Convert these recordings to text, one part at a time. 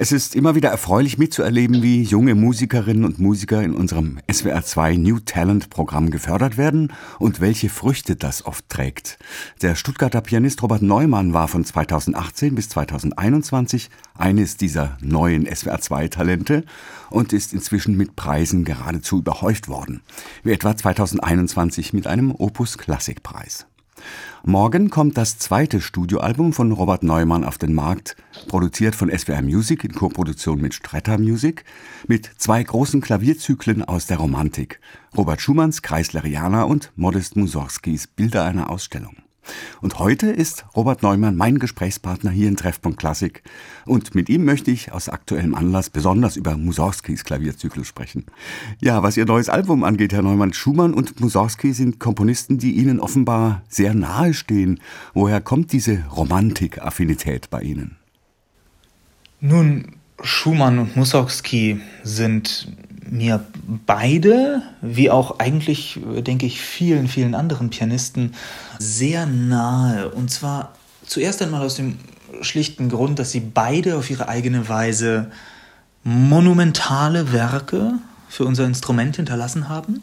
Es ist immer wieder erfreulich mitzuerleben, wie junge Musikerinnen und Musiker in unserem SWR2 New Talent Programm gefördert werden und welche Früchte das oft trägt. Der Stuttgarter Pianist Robert Neumann war von 2018 bis 2021 eines dieser neuen SWR2 Talente und ist inzwischen mit Preisen geradezu überhäuft worden, wie etwa 2021 mit einem Opus Klassikpreis. Morgen kommt das zweite Studioalbum von Robert Neumann auf den Markt, produziert von SWR Music in Koproduktion mit Stretter Music, mit zwei großen Klavierzyklen aus der Romantik, Robert Schumanns Kreisleriana und Modest Mussorgskis Bilder einer Ausstellung. Und heute ist Robert Neumann mein Gesprächspartner hier in Treffpunkt Klassik. Und mit ihm möchte ich aus aktuellem Anlass besonders über Mussorgskis Klavierzyklus sprechen. Ja, was Ihr neues Album angeht, Herr Neumann, Schumann und Mussorgsky sind Komponisten, die Ihnen offenbar sehr nahe stehen. Woher kommt diese Romantik-Affinität bei Ihnen? Nun, Schumann und Mussorgsky sind mir beide, wie auch eigentlich, denke ich, vielen, vielen anderen Pianisten, sehr nahe. Und zwar zuerst einmal aus dem schlichten Grund, dass sie beide auf ihre eigene Weise monumentale Werke für unser Instrument hinterlassen haben.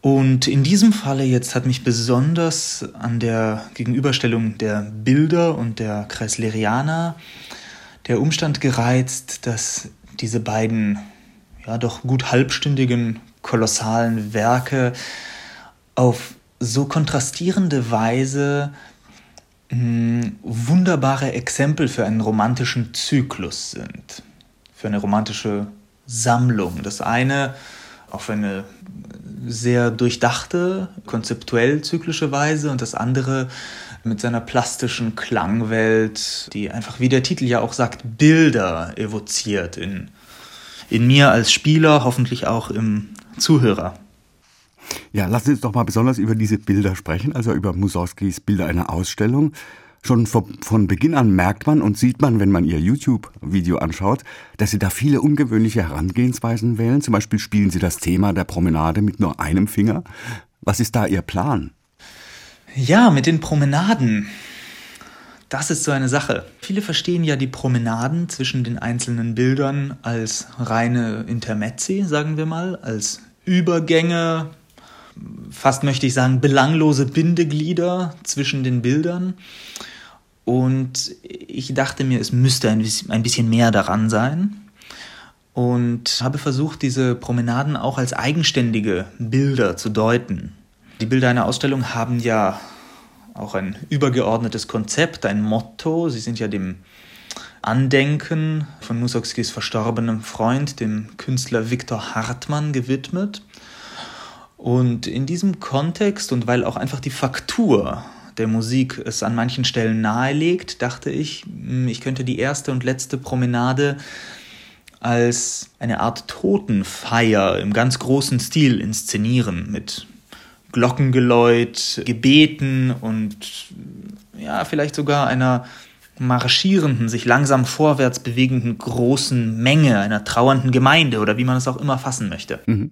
Und in diesem Falle jetzt hat mich besonders an der Gegenüberstellung der Bilder und der Kreisleriana der Umstand gereizt, dass diese beiden ja doch gut halbstündigen kolossalen Werke auf so kontrastierende Weise mh, hm, wunderbare Exempel für einen romantischen Zyklus sind, für eine romantische Sammlung. Das eine auf eine sehr durchdachte, konzeptuell zyklische Weise und das andere mit seiner plastischen Klangwelt, die einfach, wie der Titel ja auch sagt, Bilder evoziert in in mir als Spieler, hoffentlich auch im Zuhörer. Ja, lassen Sie uns doch mal besonders über diese Bilder sprechen, also über Mussorgskis Bilder einer Ausstellung. Schon von Beginn an merkt man und sieht man, wenn man ihr YouTube-Video anschaut, dass Sie da viele ungewöhnliche Herangehensweisen wählen. Zum Beispiel spielen Sie das Thema der Promenade mit nur einem Finger. Was ist da Ihr Plan? Ja, mit den Promenaden. Das ist so eine Sache. Viele verstehen ja die Promenaden zwischen den einzelnen Bildern als reine Intermezzi, sagen wir mal, als Übergänge, fast möchte ich sagen, belanglose Bindeglieder zwischen den Bildern. Und ich dachte mir, es müsste ein bisschen mehr daran sein. Und habe versucht, diese Promenaden auch als eigenständige Bilder zu deuten. Die Bilder einer Ausstellung haben ja auch ein übergeordnetes Konzept, ein Motto. Sie sind ja dem Andenken von Mussorgskis verstorbenem Freund, dem Künstler Viktor Hartmann, gewidmet. Und in diesem Kontext und weil auch einfach die Faktur der Musik es an manchen Stellen nahelegt, dachte ich, hm, ich könnte die erste und letzte Promenade als eine Art Totenfeier im ganz großen Stil inszenieren mit Glockengeläut, Gebeten und ja, vielleicht sogar einer marschierenden, sich langsam vorwärts bewegenden großen Menge, einer trauernden Gemeinde oder wie man es auch immer fassen möchte. Mhm.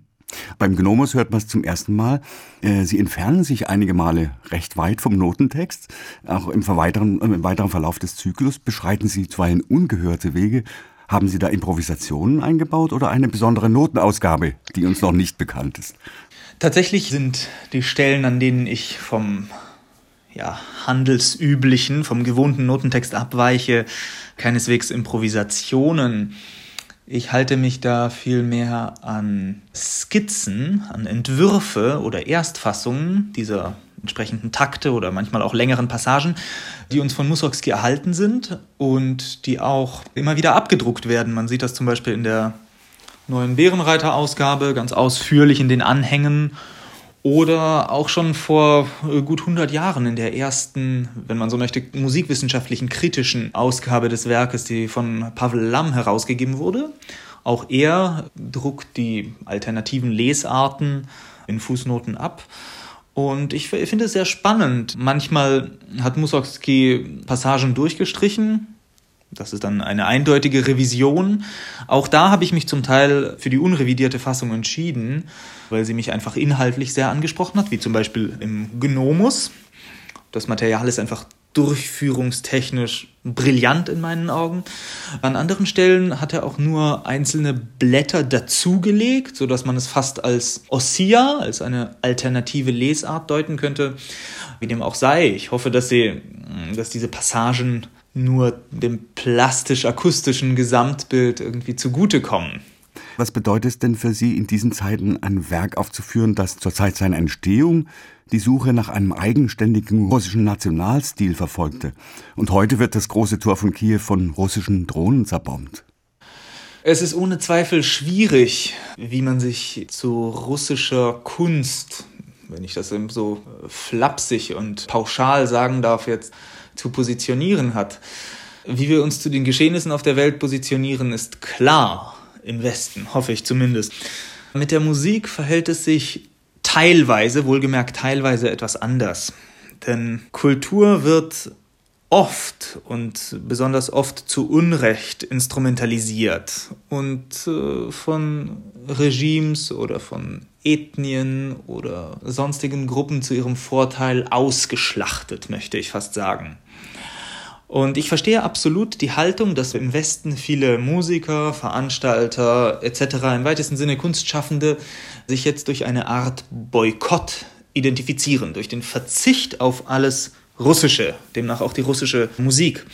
Beim Gnomos hört man es zum ersten Mal. Äh, sie entfernen sich einige Male recht weit vom Notentext. Auch im weiteren, im weiteren Verlauf des Zyklus beschreiten Sie zuweilen ungehörte Wege. Haben Sie da Improvisationen eingebaut oder eine besondere Notenausgabe, die uns noch nicht bekannt ist? Tatsächlich sind die Stellen, an denen ich vom ja, handelsüblichen, vom gewohnten Notentext abweiche, keineswegs Improvisationen. Ich halte mich da vielmehr an Skizzen, an Entwürfe oder Erstfassungen dieser entsprechenden Takte oder manchmal auch längeren Passagen, die uns von Mussorgsky erhalten sind und die auch immer wieder abgedruckt werden. Man sieht das zum Beispiel in der neuen Bärenreiter-Ausgabe, ganz ausführlich in den Anhängen. Oder auch schon vor äh, gut 100 Jahren in der ersten, wenn man so möchte, musikwissenschaftlichen kritischen Ausgabe des Werkes, die von Pavel Lamm herausgegeben wurde. Auch er druckt die alternativen Lesarten in Fußnoten ab. Und ich finde es sehr spannend. Manchmal hat Mussorgsky Passagen durchgestrichen, das ist dann eine eindeutige Revision. Auch da habe ich mich zum Teil für die unrevidierte Fassung entschieden, weil sie mich einfach inhaltlich sehr angesprochen hat, wie zum Beispiel im Gnomus. Das Material ist einfach durchführungstechnisch brillant in meinen Augen. An anderen Stellen hat er auch nur einzelne Blätter dazugelegt, sodass man es fast als Ossia, als eine alternative Lesart deuten könnte. Wie dem auch sei, ich hoffe, dass, sie, dass diese Passagen nur dem plastisch-akustischen Gesamtbild irgendwie zugutekommen. Was bedeutet es denn für Sie, in diesen Zeiten ein Werk aufzuführen, das zur Zeit seiner Entstehung die Suche nach einem eigenständigen russischen Nationalstil verfolgte? Und heute wird das große Tor von Kiew von russischen Drohnen zerbombt. Es ist ohne Zweifel schwierig, wie man sich zu russischer Kunst, wenn ich das eben so flapsig und pauschal sagen darf, jetzt zu positionieren hat. Wie wir uns zu den Geschehnissen auf der Welt positionieren, ist klar im Westen, hoffe ich zumindest. Mit der Musik verhält es sich teilweise, wohlgemerkt teilweise etwas anders. Denn Kultur wird oft und besonders oft zu Unrecht instrumentalisiert und äh, von Regimes oder von Ethnien oder sonstigen Gruppen zu ihrem Vorteil ausgeschlachtet, möchte ich fast sagen. Und ich verstehe absolut die Haltung, dass im Westen viele Musiker, Veranstalter etc. im weitesten Sinne Kunstschaffende sich jetzt durch eine Art Boykott identifizieren, durch den Verzicht auf alles Russische, demnach auch die russische Musik.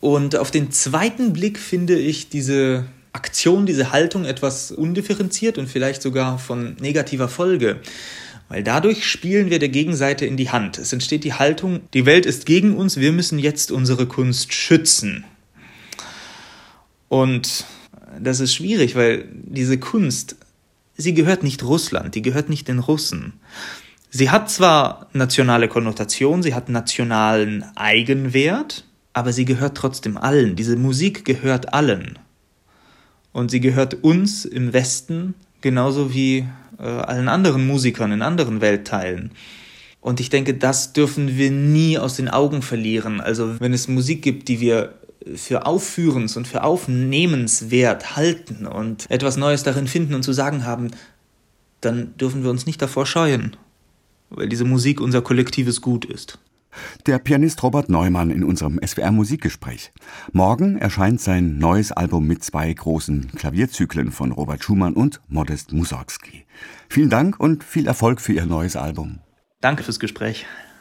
Und auf den zweiten Blick finde ich diese Aktion, diese Haltung etwas undifferenziert und vielleicht sogar von negativer Folge. Weil dadurch spielen wir der Gegenseite in die Hand. Es entsteht die Haltung, die Welt ist gegen uns, wir müssen jetzt unsere Kunst schützen. Und das ist schwierig, weil diese Kunst, sie gehört nicht Russland, die gehört nicht den Russen. Sie hat zwar nationale Konnotation, sie hat nationalen Eigenwert, aber sie gehört trotzdem allen. Diese Musik gehört allen. Und sie gehört uns im Westen genauso wie äh, allen anderen Musikern in anderen Weltteilen. Und ich denke, das dürfen wir nie aus den Augen verlieren. Also wenn es Musik gibt, die wir für aufführens- und für aufnehmenswert halten und etwas Neues darin finden und zu sagen haben, dann dürfen wir uns nicht davor scheuen, weil diese Musik unser kollektives Gut ist. Der Pianist Robert Neumann in unserem SWR Musikgespräch. Morgen erscheint sein neues Album mit zwei großen Klavierzyklen von Robert Schumann und Modest Mussorgsky. Vielen Dank und viel Erfolg für Ihr neues Album. Danke fürs Gespräch.